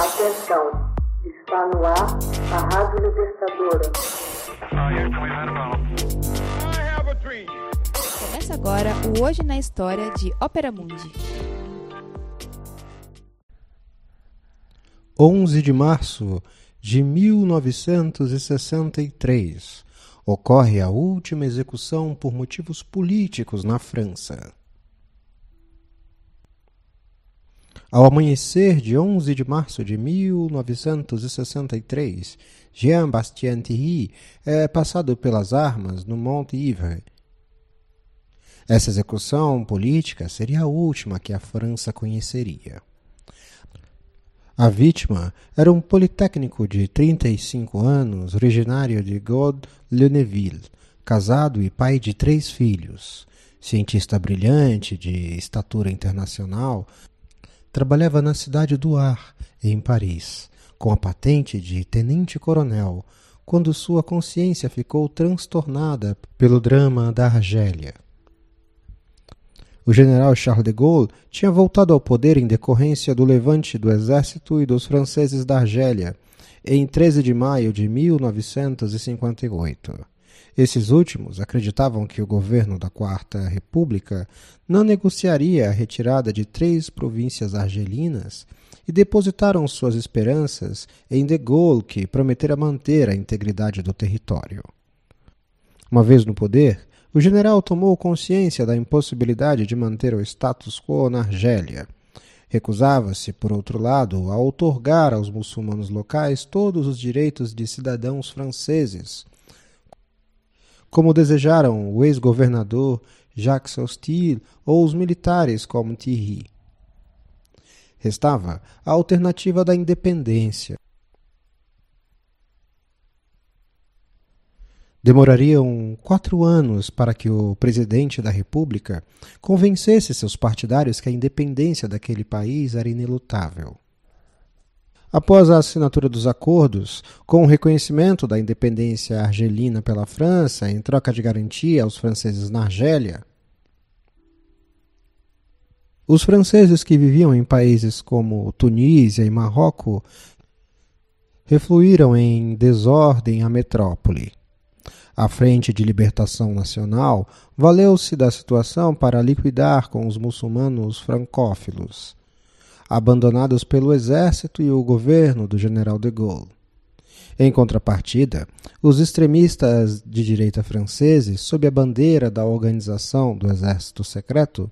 Atenção, está no ar a Rádio Libertadora. Começa agora o Hoje na História de Ópera Mundi. 11 de março de 1963 ocorre a última execução por motivos políticos na França. Ao amanhecer de 11 de março de 1963, Jean-Bastien Thierry é passado pelas armas no Monte Ivre. Essa execução política seria a última que a França conheceria. A vítima era um politécnico de 35 anos, originário de Gaude-Lunéville, casado e pai de três filhos. Cientista brilhante, de estatura internacional, trabalhava na cidade do Ar, em Paris, com a patente de tenente-coronel, quando sua consciência ficou transtornada pelo drama da Argélia. O general Charles de Gaulle tinha voltado ao poder em decorrência do levante do exército e dos franceses da Argélia, em 13 de maio de 1958. Esses últimos acreditavam que o governo da Quarta República não negociaria a retirada de três províncias argelinas e depositaram suas esperanças em De Gaulle, que prometera manter a integridade do território. Uma vez no poder, o general tomou consciência da impossibilidade de manter o status quo na Argélia. Recusava-se, por outro lado, a outorgar aos muçulmanos locais todos os direitos de cidadãos franceses, como desejaram o ex-governador Jacques Hostile ou os militares como Thierry. Restava a alternativa da independência. Demorariam quatro anos para que o presidente da República convencesse seus partidários que a independência daquele país era inelutável. Após a assinatura dos acordos, com o reconhecimento da independência argelina pela França em troca de garantia aos franceses na Argélia, os franceses que viviam em países como Tunísia e Marrocos refluíram em desordem à metrópole. A Frente de Libertação Nacional valeu-se da situação para liquidar com os muçulmanos francófilos abandonados pelo exército e o governo do general de Gaulle. Em contrapartida, os extremistas de direita franceses, sob a bandeira da organização do exército secreto,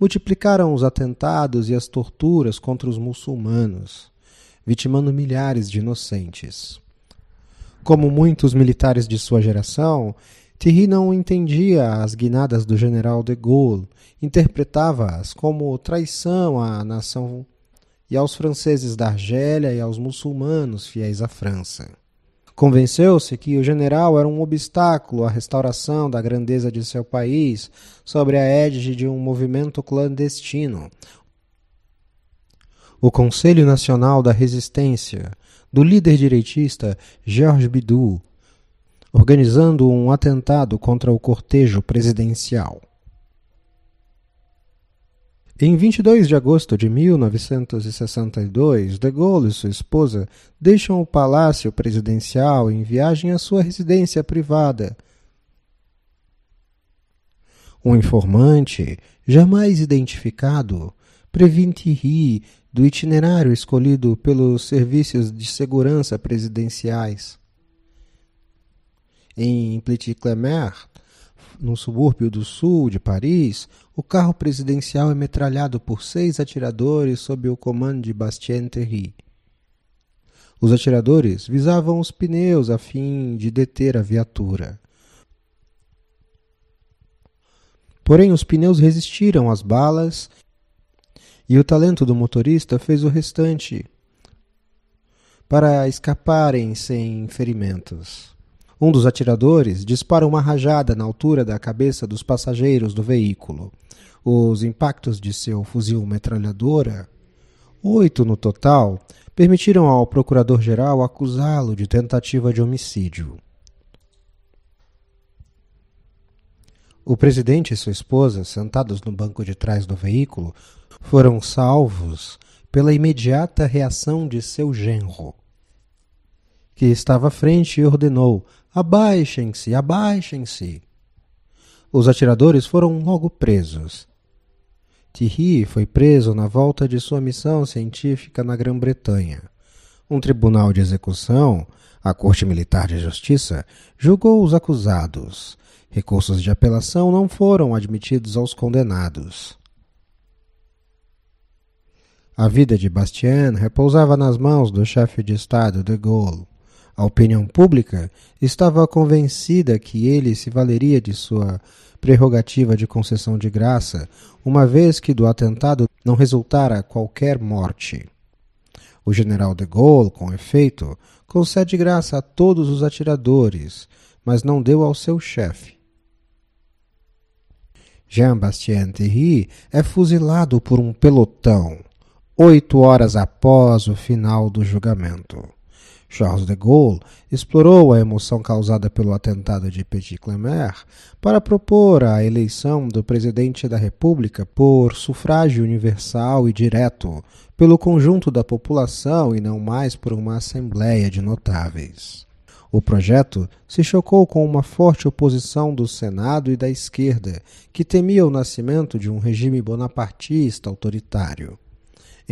multiplicaram os atentados e as torturas contra os muçulmanos, vitimando milhares de inocentes. Como muitos militares de sua geração, Thierry não entendia as guinadas do general de Gaulle, interpretava-as como traição à nação e aos franceses da Argélia e aos muçulmanos fiéis à França. Convenceu-se que o general era um obstáculo à restauração da grandeza de seu país sobre a égide de um movimento clandestino. O Conselho Nacional da Resistência, do líder direitista Georges Bidou, organizando um atentado contra o cortejo presidencial. Em 22 de agosto de 1962, De Gaulle e sua esposa deixam o palácio presidencial em viagem à sua residência privada. Um informante, jamais identificado, previne do itinerário escolhido pelos serviços de segurança presidenciais. Em Petit-Clémer, no subúrbio do sul de Paris, o carro presidencial é metralhado por seis atiradores sob o comando de Bastien Terry. Os atiradores visavam os pneus a fim de deter a viatura. Porém, os pneus resistiram às balas e o talento do motorista fez o restante para escaparem sem ferimentos. Um dos atiradores dispara uma rajada na altura da cabeça dos passageiros do veículo. Os impactos de seu fuzil metralhadora, oito no total, permitiram ao procurador-geral acusá-lo de tentativa de homicídio. O presidente e sua esposa, sentados no banco de trás do veículo, foram salvos pela imediata reação de seu genro, que estava à frente e ordenou: Abaixem-se, abaixem-se. Os atiradores foram logo presos. Thierry foi preso na volta de sua missão científica na Grã-Bretanha. Um tribunal de execução, a Corte Militar de Justiça, julgou os acusados. Recursos de apelação não foram admitidos aos condenados. A vida de Bastien repousava nas mãos do chefe de Estado de Gaulle. A opinião pública estava convencida que ele se valeria de sua prerrogativa de concessão de graça, uma vez que do atentado não resultara qualquer morte. O general de Gaulle, com efeito, concede graça a todos os atiradores, mas não deu ao seu chefe. Jean-Bastien Thierry é fuzilado por um pelotão, oito horas após o final do julgamento. Charles de Gaulle explorou a emoção causada pelo atentado de Petit Clemer para propor a eleição do presidente da República por sufrágio universal e direto pelo conjunto da população e não mais por uma assembleia de notáveis. O projeto se chocou com uma forte oposição do Senado e da esquerda, que temia o nascimento de um regime bonapartista autoritário.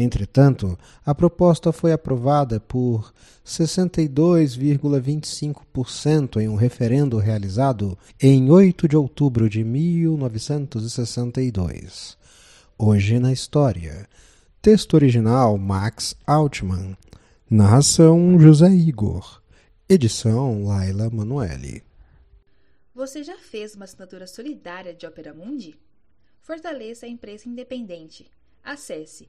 Entretanto, a proposta foi aprovada por 62,25% em um referendo realizado em 8 de outubro de 1962. Hoje na história. Texto original Max Altman. Narração José Igor. Edição Laila Manoeli. Você já fez uma assinatura solidária de Opera Mundi? Fortaleça a imprensa independente. Acesse